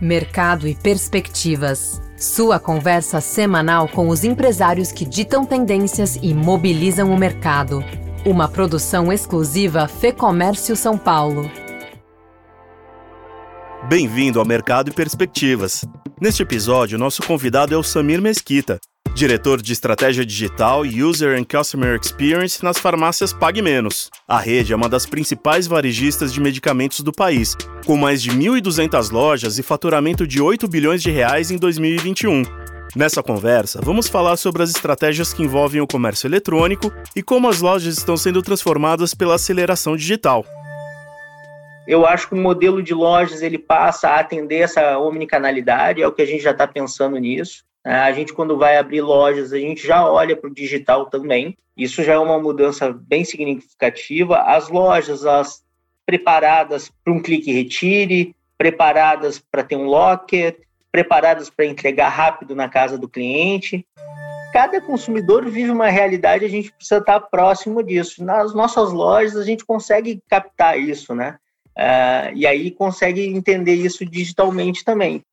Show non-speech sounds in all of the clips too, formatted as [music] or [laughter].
Mercado e Perspectivas. Sua conversa semanal com os empresários que ditam tendências e mobilizam o mercado. Uma produção exclusiva Fê Comércio São Paulo. Bem-vindo ao Mercado e Perspectivas. Neste episódio, nosso convidado é o Samir Mesquita, diretor de estratégia digital e User and Customer Experience nas farmácias Pague Menos. A rede é uma das principais varejistas de medicamentos do país, com mais de 1.200 lojas e faturamento de 8 bilhões de reais em 2021. Nessa conversa, vamos falar sobre as estratégias que envolvem o comércio eletrônico e como as lojas estão sendo transformadas pela aceleração digital. Eu acho que o modelo de lojas ele passa a atender essa omnicanalidade, é o que a gente já está pensando nisso. É, a gente, quando vai abrir lojas, a gente já olha para o digital também. Isso já é uma mudança bem significativa. As lojas, as preparadas para um clique e retire, preparadas para ter um locker, preparadas para entregar rápido na casa do cliente. Cada consumidor vive uma realidade, a gente precisa estar próximo disso. Nas nossas lojas, a gente consegue captar isso, né? Uh, e aí consegue entender isso digitalmente também.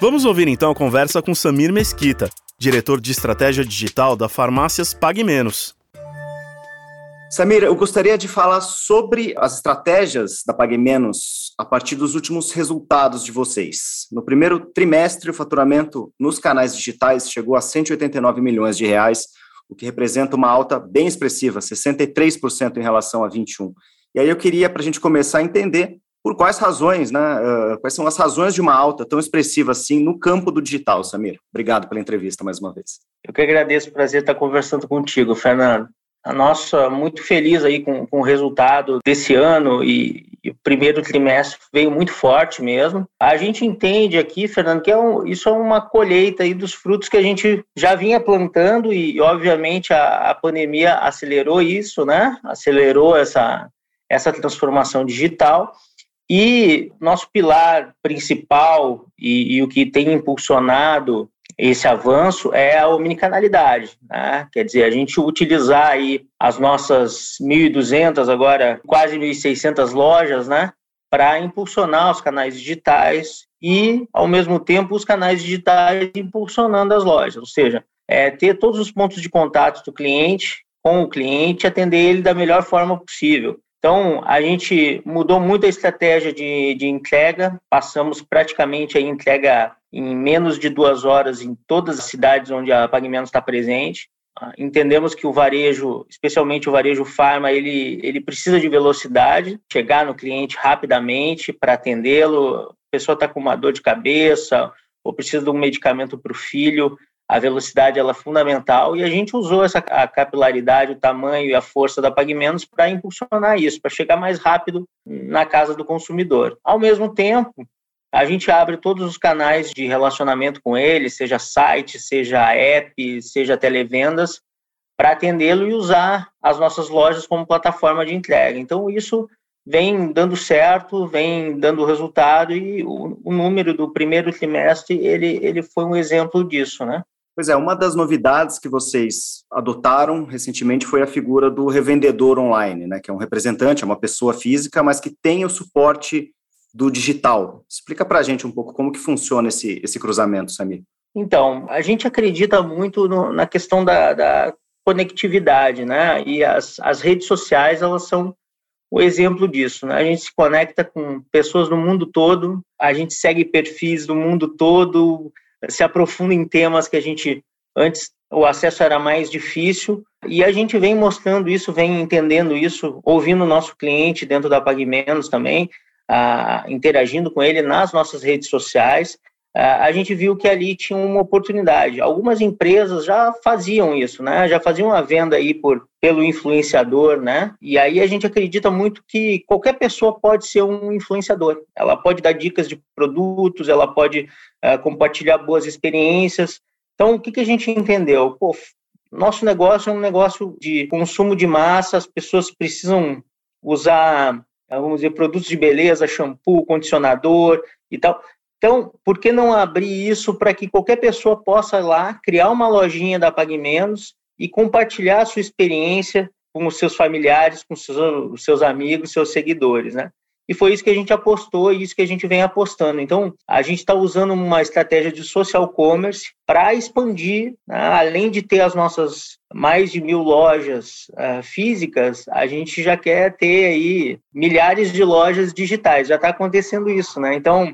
Vamos ouvir então a conversa com Samir Mesquita, diretor de estratégia digital da Farmácias Pague Menos. Samir, eu gostaria de falar sobre as estratégias da Pague Menos a partir dos últimos resultados de vocês. No primeiro trimestre, o faturamento nos canais digitais chegou a 189 milhões de reais, o que representa uma alta bem expressiva, 63% em relação a 21. E aí eu queria, para a gente começar a entender por quais razões, né? Quais são as razões de uma alta tão expressiva assim no campo do digital, Samir? Obrigado pela entrevista mais uma vez. Eu que agradeço, prazer estar conversando contigo, Fernando. A nossa muito feliz aí com, com o resultado desse ano e, e, o primeiro trimestre veio muito forte mesmo. A gente entende aqui, Fernando, que é um, isso é uma colheita aí dos frutos que a gente já vinha plantando e, obviamente, a, a pandemia acelerou isso, né? Acelerou essa, essa transformação digital e nosso pilar principal e, e, o que tem impulsionado esse avanço é a omnicanalidade, né? quer dizer, a gente utilizar aí as nossas 1.200, agora quase 1.600 lojas, né, para impulsionar os canais digitais e, ao mesmo tempo, os canais digitais impulsionando as lojas, ou seja, é ter todos os pontos de contato do cliente com o cliente, atender ele da melhor forma possível. Então, a gente mudou muito a estratégia de, de entrega, passamos praticamente a entrega em menos de duas horas em todas as cidades onde a Pagamentos está presente. Ah, entendemos que o varejo, especialmente o varejo farma, ele, ele precisa de velocidade, chegar no cliente rapidamente para atendê-lo. A pessoa está com uma dor de cabeça ou precisa de um medicamento para o filho, a velocidade ela é fundamental e a gente usou essa a capilaridade, o tamanho e a força da PagMenos para impulsionar isso, para chegar mais rápido na casa do consumidor. Ao mesmo tempo, a gente abre todos os canais de relacionamento com ele, seja site, seja app, seja televendas, para atendê-lo e usar as nossas lojas como plataforma de entrega. Então, isso vem dando certo, vem dando resultado e o, o número do primeiro trimestre ele, ele foi um exemplo disso, né? Pois é, uma das novidades que vocês adotaram recentemente foi a figura do revendedor online, né, que é um representante, é uma pessoa física, mas que tem o suporte do digital. Explica para a gente um pouco como que funciona esse, esse cruzamento, Samir. Então, a gente acredita muito no, na questão da, da, conectividade, né? E as, as redes sociais, elas são o exemplo disso, né? A gente se conecta com pessoas no mundo todo, a gente segue perfis do mundo todo, se aprofunda em temas que a gente antes o acesso era mais difícil. E a gente vem mostrando isso, vem entendendo isso, ouvindo o nosso cliente dentro da Pague Menos também, ah, interagindo com ele nas nossas redes sociais a gente viu que ali tinha uma oportunidade. Algumas empresas já faziam isso, né? Já faziam a venda aí por, pelo influenciador, né? E aí a gente acredita muito que qualquer pessoa pode ser um influenciador. Ela pode dar dicas de produtos, ela pode uh, compartilhar boas experiências. Então, o que, que a gente entendeu? Pô, nosso negócio é um negócio de consumo de massa, as pessoas precisam usar, vamos dizer, produtos de beleza, shampoo, condicionador e tal. Então, por que não abrir isso para que qualquer pessoa possa lá criar uma lojinha da Pague Menos e compartilhar a sua experiência com os seus familiares, com os seus, os seus amigos, seus seguidores, né? E foi isso que a gente apostou e isso que a gente vem apostando. Então, a gente está usando uma estratégia de social commerce para expandir, né? além de ter as nossas mais de mil lojas uh, físicas, a gente já quer ter aí milhares de lojas digitais. Já está acontecendo isso, né? Então,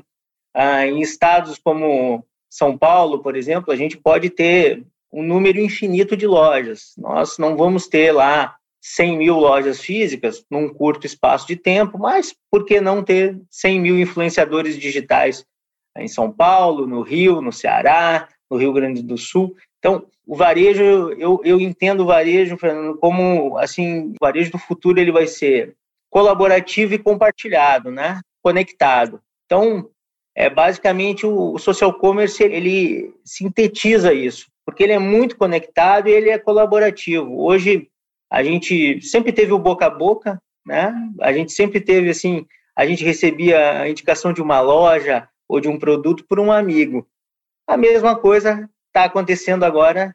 uh, em estados como São Paulo, por exemplo, a gente pode ter um número infinito de lojas. Nós não vamos ter lá 100 mil lojas físicas num curto espaço de tempo, mas por que não ter 100 mil influenciadores digitais em São Paulo, no Rio, no Ceará, no Rio Grande do Sul? Então, o varejo, eu, eu entendo o varejo, Fernando, como, assim, o varejo do futuro ele vai ser colaborativo e compartilhado, né? Conectado. Então, é basicamente o, social commerce, ele sintetiza isso porque ele é muito conectado e ele é colaborativo. Hoje a gente sempre teve o boca a boca, né? A gente sempre teve assim, a gente recebia a indicação de uma loja ou de um produto por um amigo. A mesma coisa está acontecendo agora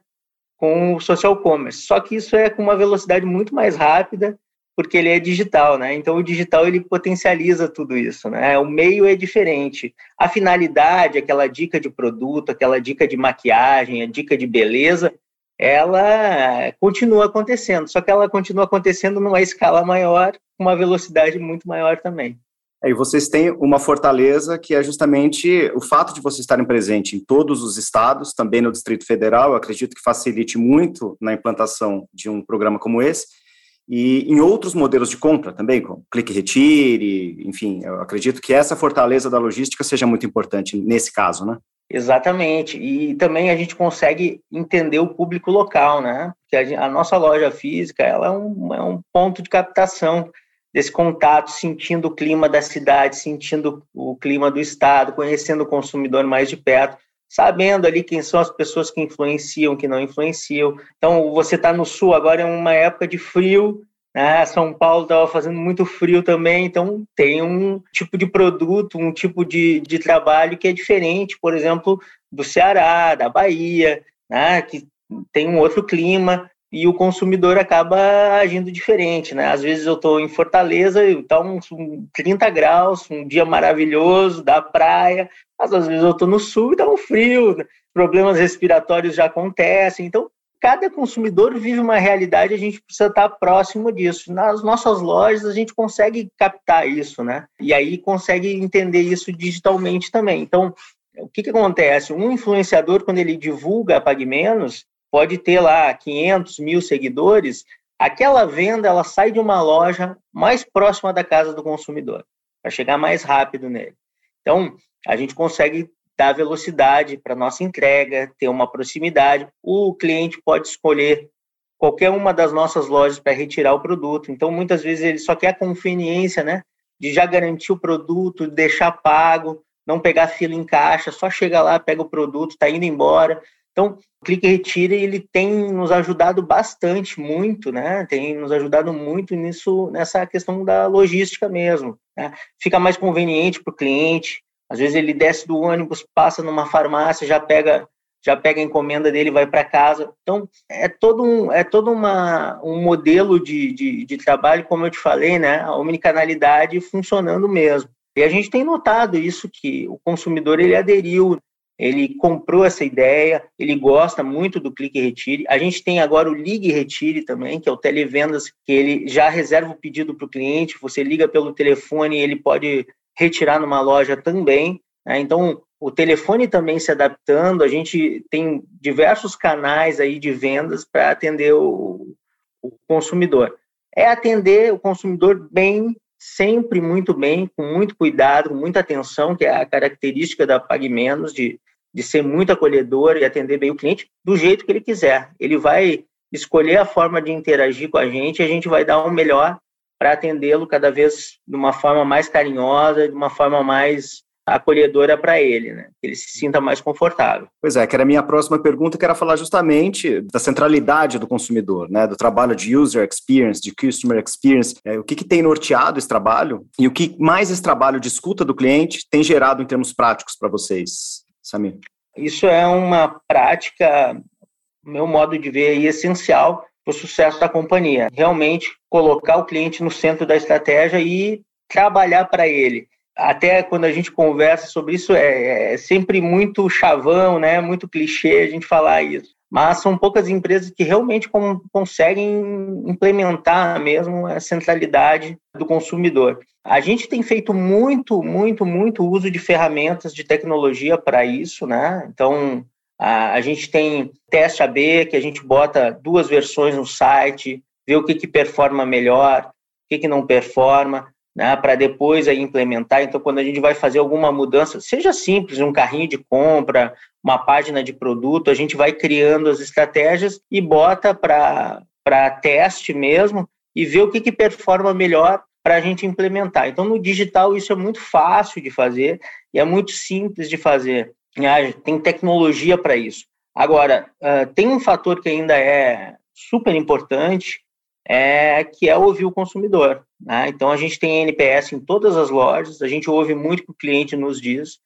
com o social commerce, só que isso é com uma velocidade muito mais rápida porque ele é digital, né? Então o digital ele potencializa tudo isso, né? O meio é diferente. A finalidade, aquela dica de produto, aquela dica de maquiagem, a dica de beleza, ela continua acontecendo, só que ela continua acontecendo numa escala maior, com uma velocidade muito maior também. É, e vocês têm uma fortaleza que é justamente o fato de vocês estarem presentes em todos os estados, também no Distrito Federal, eu acredito que facilite muito na implantação de um programa como esse, e em outros modelos de compra também, como clique retire, enfim, eu acredito que essa fortaleza da logística seja muito importante nesse caso, né? Exatamente, e também a gente consegue entender o público local, né? Porque a, a nossa loja física ela é um, é um ponto de captação desse contato, sentindo o clima da cidade, sentindo o clima do estado, conhecendo o consumidor mais de perto sabendo ali quem são as pessoas que influenciam, que não influenciam. Então, você está no sul, agora é uma época de frio, né? São Paulo estava fazendo muito frio também, então tem um tipo de produto, um tipo de, de trabalho que é diferente, por exemplo, do Ceará, da Bahia, né? que tem um outro clima e o consumidor acaba agindo diferente, né? Às vezes eu estou em Fortaleza, está uns 30 graus, um dia maravilhoso, da praia, mas às vezes eu estou no sul e está um frio, problemas respiratórios já acontecem. Então, cada consumidor vive uma realidade, a gente precisa estar próximo disso. Nas nossas lojas, a gente consegue captar isso, né? E aí consegue entender isso digitalmente também. Então, o que, que acontece? Um influenciador, quando ele divulga Pague Menos, pode ter lá 500 mil seguidores, aquela venda ela sai de uma loja mais próxima da casa do consumidor, para chegar mais rápido nele. Então, a gente consegue dar velocidade para nossa entrega, ter uma proximidade. O cliente pode escolher qualquer uma das nossas lojas para retirar o produto. Então, muitas vezes ele só quer a conveniência, né, de já garantir o produto, deixar pago, não pegar fila em caixa, só chega lá, pega o produto, está indo embora. Então, o Clique Retire ele tem nos ajudado bastante, muito, né? Tem nos ajudado muito nisso, nessa questão da logística mesmo. Né? Fica mais conveniente para o cliente, às vezes ele desce do ônibus, passa numa farmácia, já pega já pega a encomenda dele, vai para casa. Então é todo um é todo uma, um modelo de, de, de trabalho, como eu te falei, né? A omnicanalidade funcionando mesmo. E a gente tem notado isso que o consumidor ele aderiu, ele comprou essa ideia, ele gosta muito do clique e retire. A gente tem agora o ligue e retire também, que é o televendas, que ele já reserva o pedido para o cliente. Você liga pelo telefone, ele pode retirar numa loja também. Né? Então, o telefone também se adaptando, a gente tem diversos canais aí de vendas para atender o, o, consumidor. É atender o consumidor bem, sempre muito bem, com muito cuidado, com muita atenção, que é a característica da Pague Menos, de, de ser muito acolhedor e atender bem o cliente do jeito que ele quiser. Ele vai escolher a forma de interagir com a gente, e a gente vai dar o um melhor para atendê-lo cada vez de uma forma mais carinhosa, de uma forma mais acolhedora para ele, né? Que ele se sinta mais confortável. Pois é, que era a minha próxima pergunta, que era falar justamente da centralidade do consumidor, né? Do trabalho de user experience, de customer experience. É, o que, que tem norteado esse trabalho e o que mais esse trabalho de escuta do cliente tem gerado em termos práticos para vocês, Samir? Isso é uma prática, meu modo de ver, essencial para o sucesso da companhia. Realmente colocar o cliente no centro da estratégia e trabalhar para ele. Até quando a gente conversa sobre isso, é, é sempre muito chavão, né? muito clichê a gente falar isso mas são poucas empresas que realmente com, conseguem implementar mesmo a centralidade do consumidor. A gente tem feito muito, muito, muito uso de ferramentas de tecnologia para isso, né? Então, a, a, gente tem teste AB, que a gente bota duas versões no site, vê o que, que performa melhor, o que, que não performa né, para depois aí implementar. Então, quando a gente vai fazer alguma mudança, seja simples, um carrinho de compra, uma página de produto, a gente vai criando as estratégias e bota para teste mesmo e vê o que, que performa melhor para a gente implementar. Então, no digital, isso é muito fácil de fazer e é muito simples de fazer. Tem tecnologia para isso. Agora, uh, tem um fator que ainda é super importante, é, que é ouvir o consumidor. Né? Então, a gente tem NPS em todas as lojas, a gente ouve muito o que o cliente nos diz,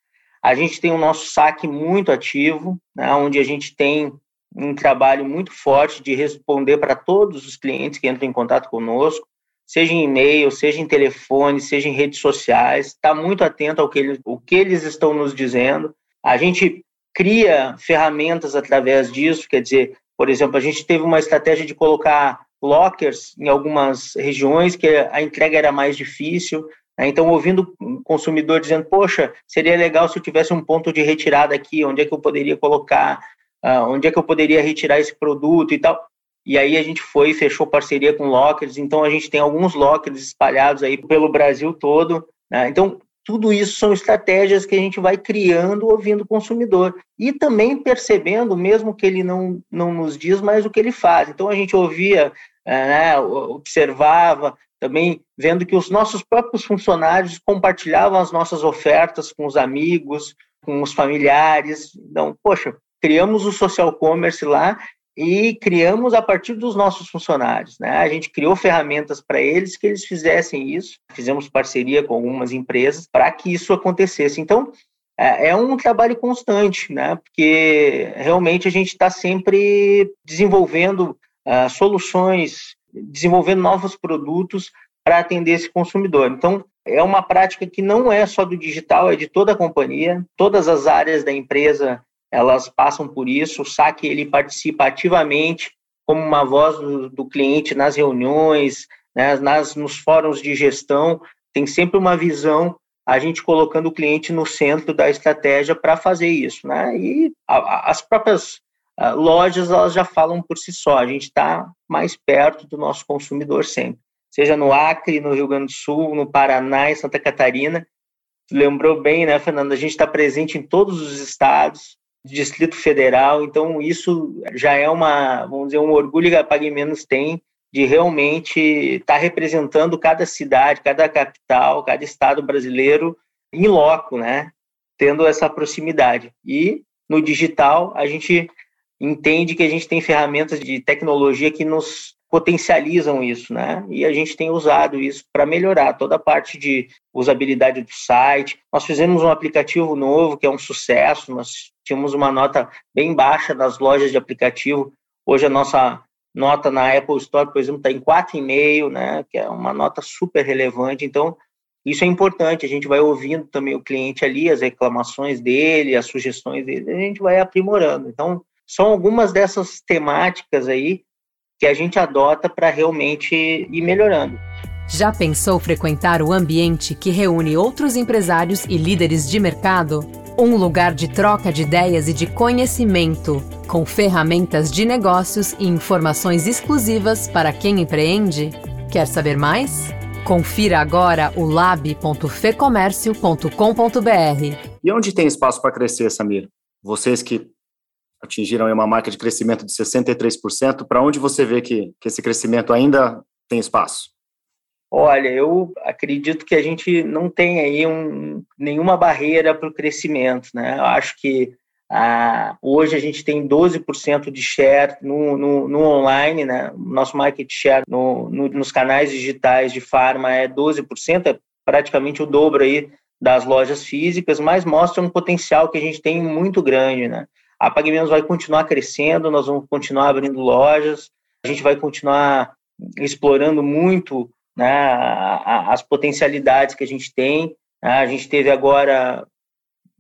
a gente tem o nosso saque muito ativo, né, onde a gente tem um trabalho muito forte de responder para todos os clientes que entram em contato conosco, seja em e-mail, seja em telefone, seja em redes sociais, está muito atento ao que, eles, o que eles estão nos dizendo. A gente cria ferramentas através disso, quer dizer, por exemplo, a gente teve uma estratégia de colocar lockers em algumas regiões que a entrega era mais difícil. Né? Então, ouvindo o consumidor dizendo, poxa, seria legal se eu tivesse um ponto de retirada aqui, onde é que eu poderia colocar, uh, onde é que eu poderia retirar esse produto e tal. E aí a gente foi fechou parceria com lockers, então a gente tem alguns lockers espalhados aí pelo Brasil todo. Né? Então, tudo isso são estratégias que a gente vai criando ouvindo o consumidor e também percebendo, mesmo que ele não, não nos diz, mais o que ele faz. Então a gente ouvia, é, né, observava, também vendo que os nossos próprios funcionários compartilhavam as nossas ofertas com os amigos, com os familiares. Então, poxa, criamos o social commerce lá e criamos a partir dos nossos funcionários. Né? A gente criou ferramentas para eles que eles fizessem isso, fizemos parceria com algumas empresas para que isso acontecesse. Então, é, é um trabalho constante, né? porque realmente a gente está sempre desenvolvendo uh, soluções, desenvolvendo novos produtos para atender esse consumidor. Então, é uma prática que não é só do digital, é de toda a companhia, todas as áreas da empresa elas passam por isso. O saque ele participa ativamente como uma voz do, do cliente nas reuniões, né, nas, nos fóruns de gestão. Tem sempre uma visão, a gente colocando o cliente no centro da estratégia para fazer isso. Né? E a, a, as próprias a, lojas elas já falam por si só, a gente está mais perto do nosso consumidor sempre. Seja no Acre, no Rio Grande do Sul, no Paraná e Santa Catarina. Lembrou bem, né, Fernando? A gente está presente em todos os estados, Distrito Federal. Então, isso já é uma, vamos dizer, um orgulho que a Pague Menos tem de realmente estar tá representando cada cidade, cada capital, cada estado brasileiro em loco, né? Tendo essa proximidade. E no digital, a gente entende que a gente tem ferramentas de tecnologia que nos potencializam isso, né? E a gente tem usado isso para melhorar toda a parte de usabilidade do site. Nós fizemos um aplicativo novo que é um sucesso, nós tínhamos uma nota bem baixa nas lojas de aplicativo. Hoje a nossa nota na Apple Store, por exemplo, está em 4,5, né? Que é uma nota super relevante. Então, isso é importante, a gente vai ouvindo também o cliente ali, as reclamações dele, as sugestões dele, a gente vai aprimorando. Então, são algumas dessas temáticas aí que a gente adota para realmente ir melhorando. Já pensou frequentar o ambiente que reúne outros empresários e líderes de mercado? Um lugar de troca de ideias e de conhecimento, com ferramentas de negócios e informações exclusivas para quem empreende? Quer saber mais? Confira agora o lab.fecomércio.com.br. E onde tem espaço para crescer, Samir? Vocês que atingiram uma marca de crescimento de 63%. Para onde você vê que, que esse crescimento ainda tem espaço? Olha, eu acredito que a gente não tem aí um, nenhuma barreira para o crescimento, né? Eu acho que ah, hoje a gente tem 12% de share no, no, no, online, né? Nosso market share no, no, nos canais digitais de farma é 12%, é praticamente o dobro aí das lojas físicas, mas mostra um potencial que a gente tem muito grande, né? A Pague Menos vai continuar crescendo, nós vamos continuar abrindo lojas, a gente vai continuar explorando muito né, as potencialidades que a gente tem. Né. A gente teve agora,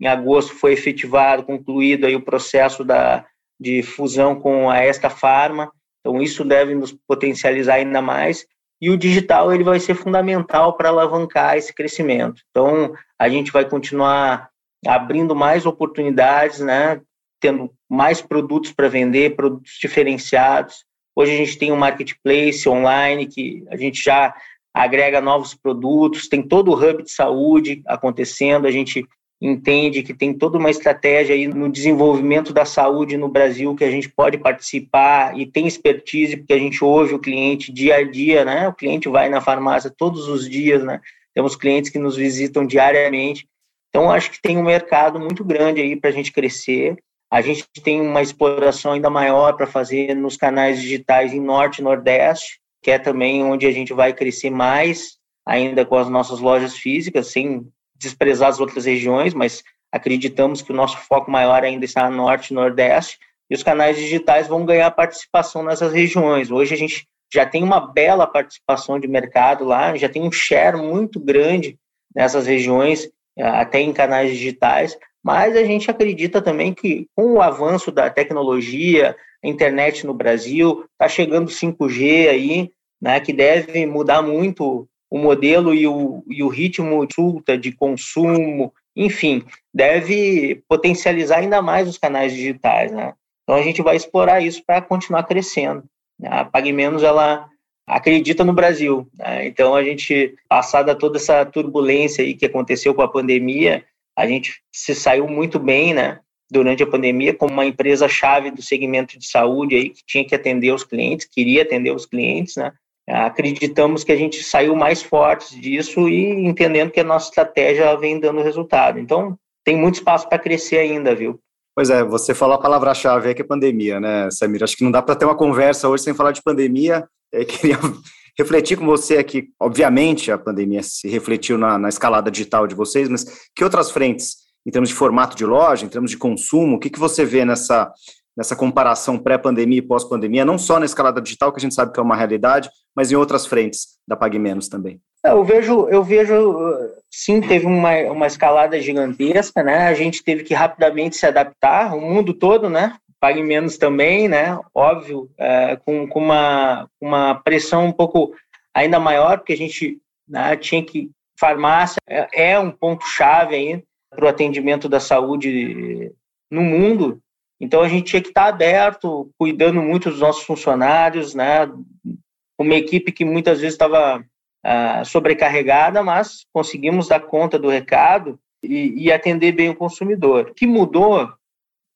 em agosto, foi efetivado, concluído aí o processo da, de fusão com a Esta Pharma, então isso deve nos potencializar ainda mais, e o digital ele vai ser fundamental para alavancar esse crescimento. Então, a gente vai continuar abrindo mais oportunidades, né, tendo mais produtos para vender, produtos diferenciados. Hoje a gente tem um marketplace online que a gente já agrega novos produtos, tem todo o hub de saúde acontecendo, a gente entende que tem toda uma estratégia aí no desenvolvimento da saúde no Brasil que a gente pode participar e tem expertise porque a gente ouve o cliente dia a dia, né? O cliente vai na farmácia todos os dias, né? Temos clientes que nos visitam diariamente. Então acho que tem um mercado muito grande aí para a gente crescer. A gente tem uma exploração ainda maior para fazer nos canais digitais em Norte e Nordeste, que é também onde a gente vai crescer mais ainda com as nossas lojas físicas, sem desprezar as outras regiões, mas acreditamos que o nosso foco maior ainda está no norte e nordeste, e os canais digitais vão ganhar participação nessas regiões. Hoje a gente já tem uma bela participação de mercado lá, já tem um share muito grande nessas regiões, até em canais digitais, mas a gente acredita também que com o avanço da tecnologia, a internet no Brasil, está chegando 5G aí, né, que deve mudar muito o modelo e o, e o ritmo de de consumo, enfim, deve potencializar ainda mais os canais digitais, né? Então a gente vai explorar isso para continuar crescendo. Né? A Pague Menos ela acredita no Brasil, né? então a gente passada toda essa turbulência aí que aconteceu com a pandemia, a gente se saiu muito bem, né? Durante a pandemia, como uma empresa chave do segmento de saúde aí que tinha que atender os clientes, queria atender os clientes, né? acreditamos que a gente saiu mais fortes disso e entendendo que a nossa estratégia vem dando resultado. Então, tem muito espaço para crescer ainda, viu? Pois é, você falou a palavra-chave aí que é pandemia, né, Samir? Acho que não dá para ter uma conversa hoje sem falar de pandemia. Eu queria refletir com você aqui. Obviamente, a pandemia se refletiu na, na escalada digital de vocês, mas que outras frentes, em termos de formato de loja, em termos de consumo, o que, que você vê nessa nessa comparação pré-pandemia e pós-pandemia, não só na escalada digital, que a gente sabe que é uma realidade, mas em outras frentes da Pague Menos também? É, eu vejo, eu vejo, sim, teve uma, uma escalada gigantesca, né? A gente teve que rapidamente se adaptar, o mundo todo, né? Pague Menos também, né? Óbvio, é, com, com uma, uma pressão um pouco ainda maior, porque a gente né, tinha que farmácia é, é um ponto chave aí para o atendimento da saúde no mundo então a gente tinha que estar aberto, cuidando muito dos nossos funcionários, né? Uma equipe que muitas vezes estava ah, sobrecarregada, mas conseguimos dar conta do recado e, e, atender bem o consumidor. O que mudou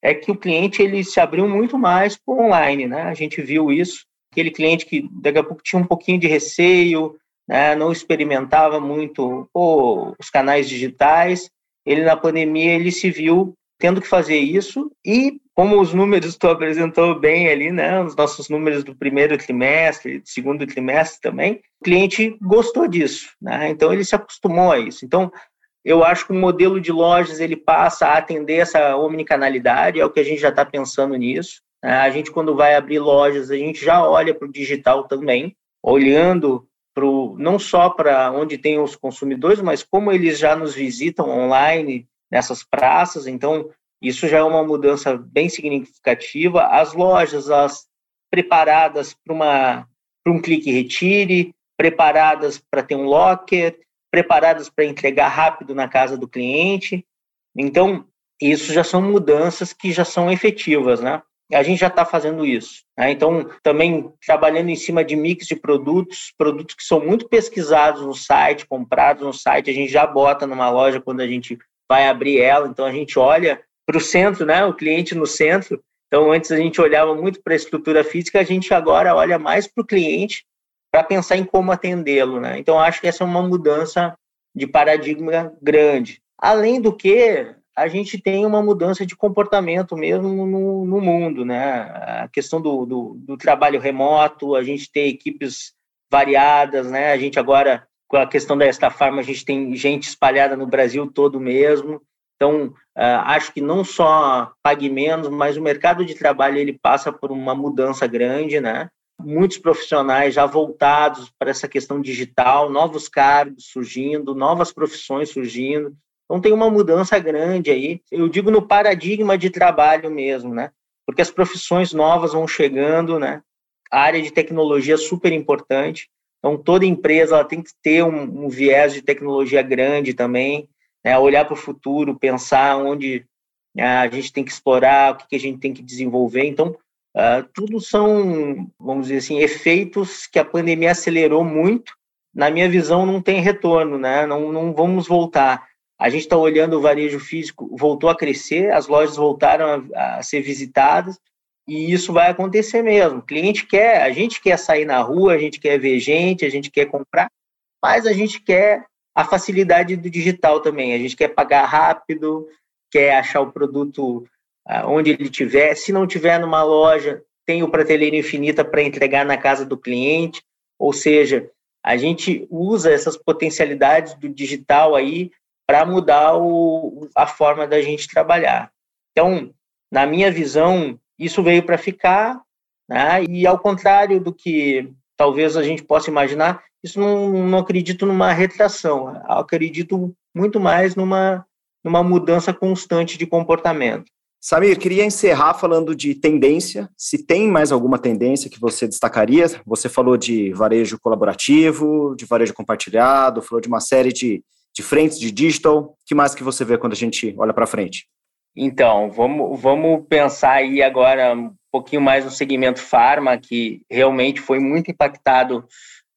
é que o cliente ele se abriu muito mais para o online, né? A gente viu isso. Aquele cliente que daqui a pouco tinha um pouquinho de receio, né? não experimentava muito pô, os canais digitais. Ele na pandemia ele se viu tendo que fazer isso e como os números [laughs] tu apresentou bem ali, né, os nossos números do primeiro trimestre, do segundo trimestre também, o cliente gostou disso, né? Então ele se acostumou a isso. Então eu acho que o modelo de lojas ele passa a atender essa omnicanalidade, é o que a gente já está pensando nisso. Né? A gente quando vai abrir lojas a gente já olha para o digital também, olhando pro, não só para onde tem os consumidores, mas como eles já nos visitam online nessas praças, então isso já é uma mudança bem significativa. As lojas, as preparadas para para um clique retire, preparadas para ter um locker, preparadas para entregar rápido na casa do cliente. Então, isso já são mudanças que já são efetivas, né? A gente já está fazendo isso. Né? Então, também trabalhando em cima de mix de produtos, produtos que são muito pesquisados no site, comprados no site, a gente já bota numa loja quando a gente vai abrir ela. Então a gente olha para o centro, né? O cliente no centro. Então antes a gente olhava muito para a estrutura física, a gente agora olha mais para o cliente para pensar em como atendê-lo, né? Então acho que essa é uma mudança de paradigma grande. Além do que a gente tem uma mudança de comportamento mesmo no, no mundo, né? A questão do, do, do trabalho remoto, a gente tem equipes variadas, né? A gente agora com a questão da Esta a gente tem gente espalhada no Brasil todo mesmo. Então, uh, acho que não só pague menos, mas o mercado de trabalho ele passa por uma mudança grande, né? Muitos profissionais já voltados para essa questão digital, novos cargos surgindo, novas profissões surgindo. Então tem uma mudança grande aí. Eu digo no paradigma de trabalho mesmo, né? Porque as profissões novas vão chegando, né? A área de tecnologia é super importante. Então toda empresa ela tem que ter um, um viés de tecnologia grande também, né? Olhar para o futuro, pensar onde né, a gente tem que explorar, o que, que a gente tem que desenvolver. Então Uh, tudo são, vamos dizer assim, efeitos que a pandemia acelerou muito. Na minha visão, não tem retorno, né? Não, não vamos voltar. A gente está olhando o varejo físico, voltou a crescer, as lojas voltaram a, a, ser visitadas, e isso vai acontecer mesmo. O cliente quer, a gente quer sair na rua, a gente quer ver gente, a gente quer comprar, mas a gente quer a facilidade do digital também. A gente quer pagar rápido, quer achar o produto onde ele tiver. Se não tiver numa loja, tem o prateleira infinita para entregar na casa do cliente. Ou seja, a gente usa essas potencialidades do digital aí para mudar o, a forma da gente trabalhar. Então, na minha visão, isso veio para ficar, né? e ao contrário do que talvez a gente possa imaginar, isso não, não acredito numa retração, acredito muito mais numa, numa mudança constante de comportamento. Samir, queria encerrar falando de tendência. Se tem mais alguma tendência que você destacaria? Você falou de varejo colaborativo, de varejo compartilhado, falou de uma série de, de frentes de digital. O que mais que você vê quando a gente olha para frente? Então, vamos, vamos pensar aí agora um pouquinho mais no segmento farma, que realmente foi muito impactado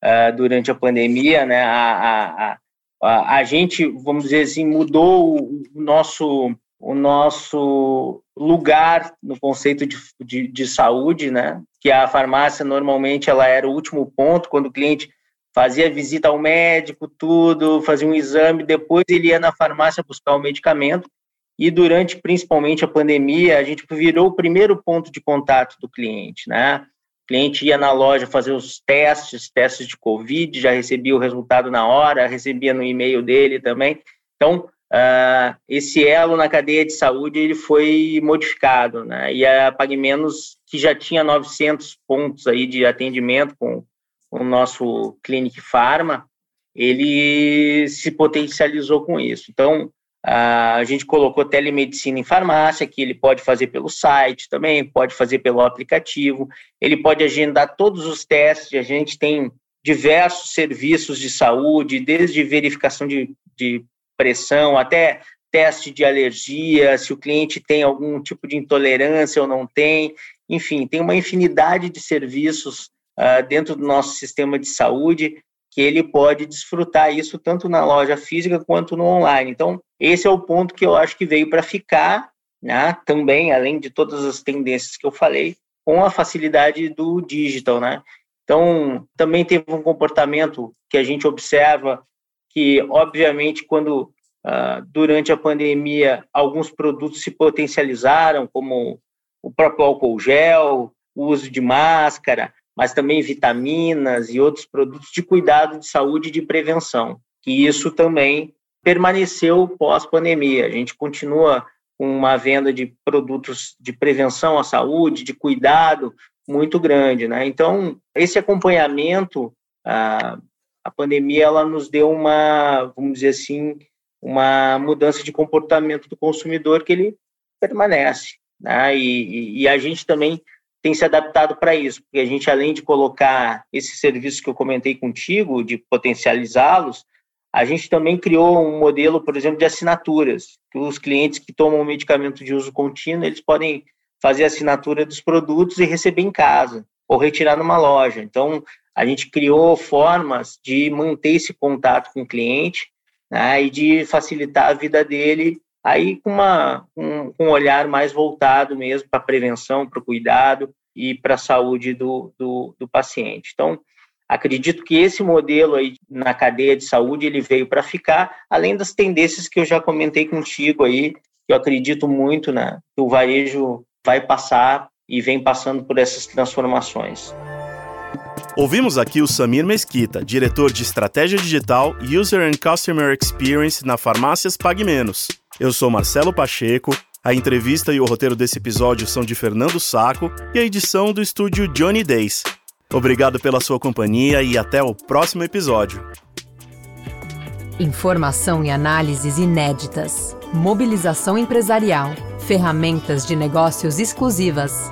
uh, durante a pandemia, né? A, a, a, a gente, vamos dizer assim, mudou o nosso o nosso lugar no conceito de, de, de, saúde, né? Que a farmácia normalmente ela era o último ponto quando o cliente fazia visita ao médico, tudo, fazia um exame, depois ele ia na farmácia buscar o medicamento. E durante principalmente a pandemia, a gente virou o primeiro ponto de contato do cliente, né? O cliente ia na loja fazer os testes, testes de Covid, já recebia o resultado na hora, recebia no e-mail dele também. Então, uh, esse elo na cadeia de saúde ele foi modificado, né? E a Pague Menos, que já tinha 900 pontos aí de atendimento com, com o nosso Clinic Pharma, ele se potencializou com isso. Então, a gente colocou telemedicina em farmácia, que ele pode fazer pelo site também, pode fazer pelo aplicativo, ele pode agendar todos os testes, a gente tem diversos serviços de saúde, desde verificação de, de pressão, até teste de alergia, se o cliente tem algum tipo de intolerância ou não tem. Enfim, tem uma infinidade de serviços uh, dentro do nosso sistema de saúde que ele pode desfrutar isso tanto na loja física quanto no online. Então, esse é o ponto que eu acho que veio para ficar, né? também, além de todas as tendências que eu falei, com a facilidade do digital. Né? Então, também teve um comportamento que a gente observa que, obviamente, quando uh, durante a pandemia alguns produtos se potencializaram, como o próprio álcool gel, o uso de máscara, mas também vitaminas e outros produtos de cuidado de saúde e de prevenção, que isso também permaneceu pós-pandemia. A gente continua com uma venda de produtos de prevenção à saúde, de cuidado muito grande, né? Então, esse acompanhamento ah, a pandemia ela nos deu uma, vamos dizer assim, uma mudança de comportamento do consumidor que ele permanece, né? E, e a gente também tem se adaptado para isso, porque a gente além de colocar esses serviços que eu comentei contigo, de potencializá-los, a gente também criou um modelo, por exemplo, de assinaturas, que os clientes que tomam medicamento de uso contínuo, eles podem fazer assinatura dos produtos e receber em casa ou retirar numa loja. Então, a gente criou formas de manter esse contato com o cliente né, e de facilitar a vida dele aí com, uma, um, um olhar mais voltado mesmo para a prevenção, para o cuidado e para a saúde do, do, do, paciente. Então, acredito que esse modelo aí na cadeia de saúde ele veio para ficar, além das tendências que eu já comentei contigo aí, que eu acredito muito né, que o varejo vai passar e vem passando por essas transformações. Ouvimos aqui o Samir Mesquita, diretor de estratégia digital User and Customer Experience na Farmácias Pague Menos. Eu sou Marcelo Pacheco. A entrevista e o roteiro desse episódio são de Fernando Saco e a edição do estúdio Johnny Days. Obrigado pela sua companhia e até o próximo episódio. Informação e análises inéditas, mobilização empresarial, ferramentas de negócios exclusivas.